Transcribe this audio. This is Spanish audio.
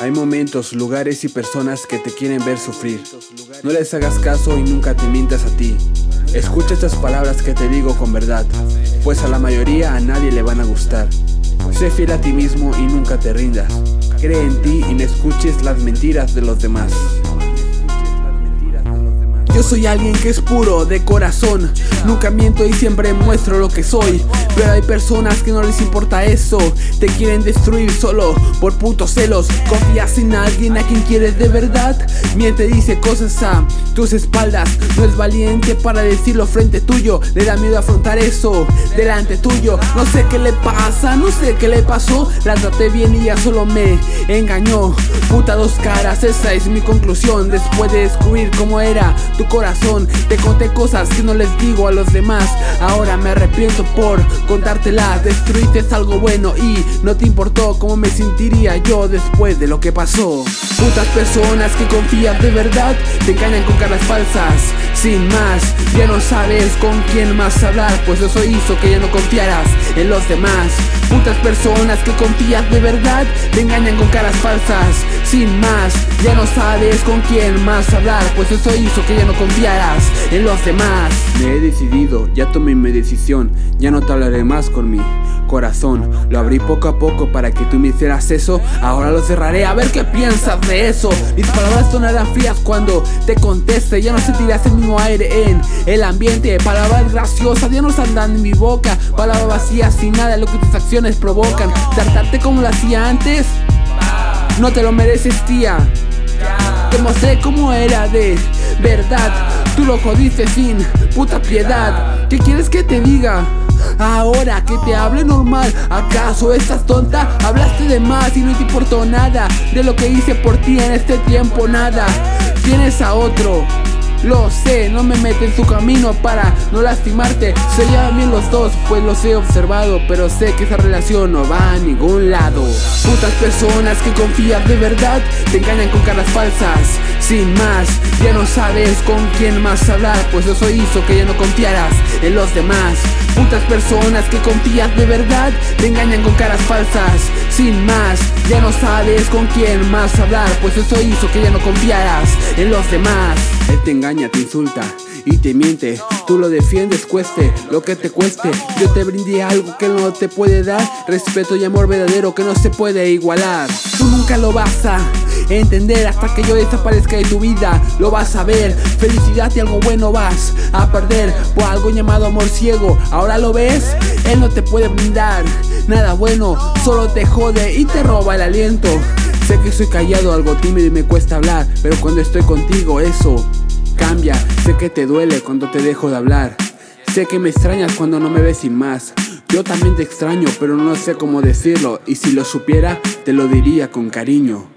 Hay momentos, lugares y personas que te quieren ver sufrir. No les hagas caso y nunca te mientas a ti. Escucha estas palabras que te digo con verdad, pues a la mayoría a nadie le van a gustar. Sé fiel a ti mismo y nunca te rindas. Cree en ti y no escuches las mentiras de los demás. Soy alguien que es puro de corazón. Nunca miento y siempre muestro lo que soy. Pero hay personas que no les importa eso. Te quieren destruir solo por putos celos. Confías en alguien a quien quieres de verdad. Miente dice cosas a tus espaldas. No es valiente para decirlo frente tuyo. Le da miedo afrontar eso delante tuyo. No sé qué le pasa, no sé qué le pasó. La traté bien y ya solo me engañó. Puta dos caras, esa es mi conclusión. Después de descubrir cómo era tu corazón Te conté cosas que no les digo a los demás. Ahora me arrepiento por contártelas Destruiste algo bueno y no te importó cómo me sentiría yo después de lo que pasó. Putas personas que confías de verdad Te engañan con caras falsas. Sin más Ya no sabes con quién más hablar Pues eso hizo que ya no confiaras en los demás. Putas personas que confías de verdad Te engañan con caras falsas Sin más. Ya no sabes con quién más hablar Pues eso hizo que ya no confiaras en los demás. Me he decidido, ya tomé mi decisión Ya no te hablaré más con mi corazón. Lo abrí poco a poco para que tú me hicieras eso Ahora lo cerraré a ver qué piensas de eso. Mis palabras sonarán frías cuando te conteste Ya no sentirás el mismo aire en el ambiente. Palabras graciosas ya no saldrán en mi boca. Palabras vacías sin nada lo que tus acciones provocan. Tratarte como lo hacía antes No te lo mereces tía. Te mostré cómo era de verdad. Tú lo jodiste sin puta piedad. ¿Qué quieres que te diga? Ahora que te hable normal, ¿acaso estás tonta? Hablaste de más y no te importó nada. De lo que hice por ti en este tiempo, nada. Tienes a otro lo sé, no me mete en su camino para no lastimarte. Se llevan bien los dos, pues los he observado Pero sé que esa relación no va a ningún lado. Putas personas que confías de verdad Te engañan con caras falsas. Sin más, ya no sabes con quién más hablar Pues eso hizo que ya no confiaras en los demás. Putas personas que confías de verdad Te engañan con caras falsas Sin más, ya no sabes con quién más hablar Pues eso hizo que ya no confiaras en los demás. Él te engaña, te insulta y te miente. Tú lo defiendes, cueste lo que te cueste. Yo te brindé algo que no te puede dar. Respeto y amor verdadero que no se puede igualar. Tú nunca lo vas a entender hasta que yo desaparezca de tu vida Lo vas a ver, felicidad y algo bueno vas a perder Por algo llamado amor ciego, ahora lo ves Él no te puede brindar nada bueno Solo te jode y te roba el aliento. Sé que soy callado, algo tímido y me cuesta hablar Pero cuando estoy contigo eso cambia. Sé que te duele cuando te dejo de hablar. Sé que me extrañas cuando no me ves sin más. Yo también te extraño pero no sé cómo decirlo Y si lo supiera te lo diría con cariño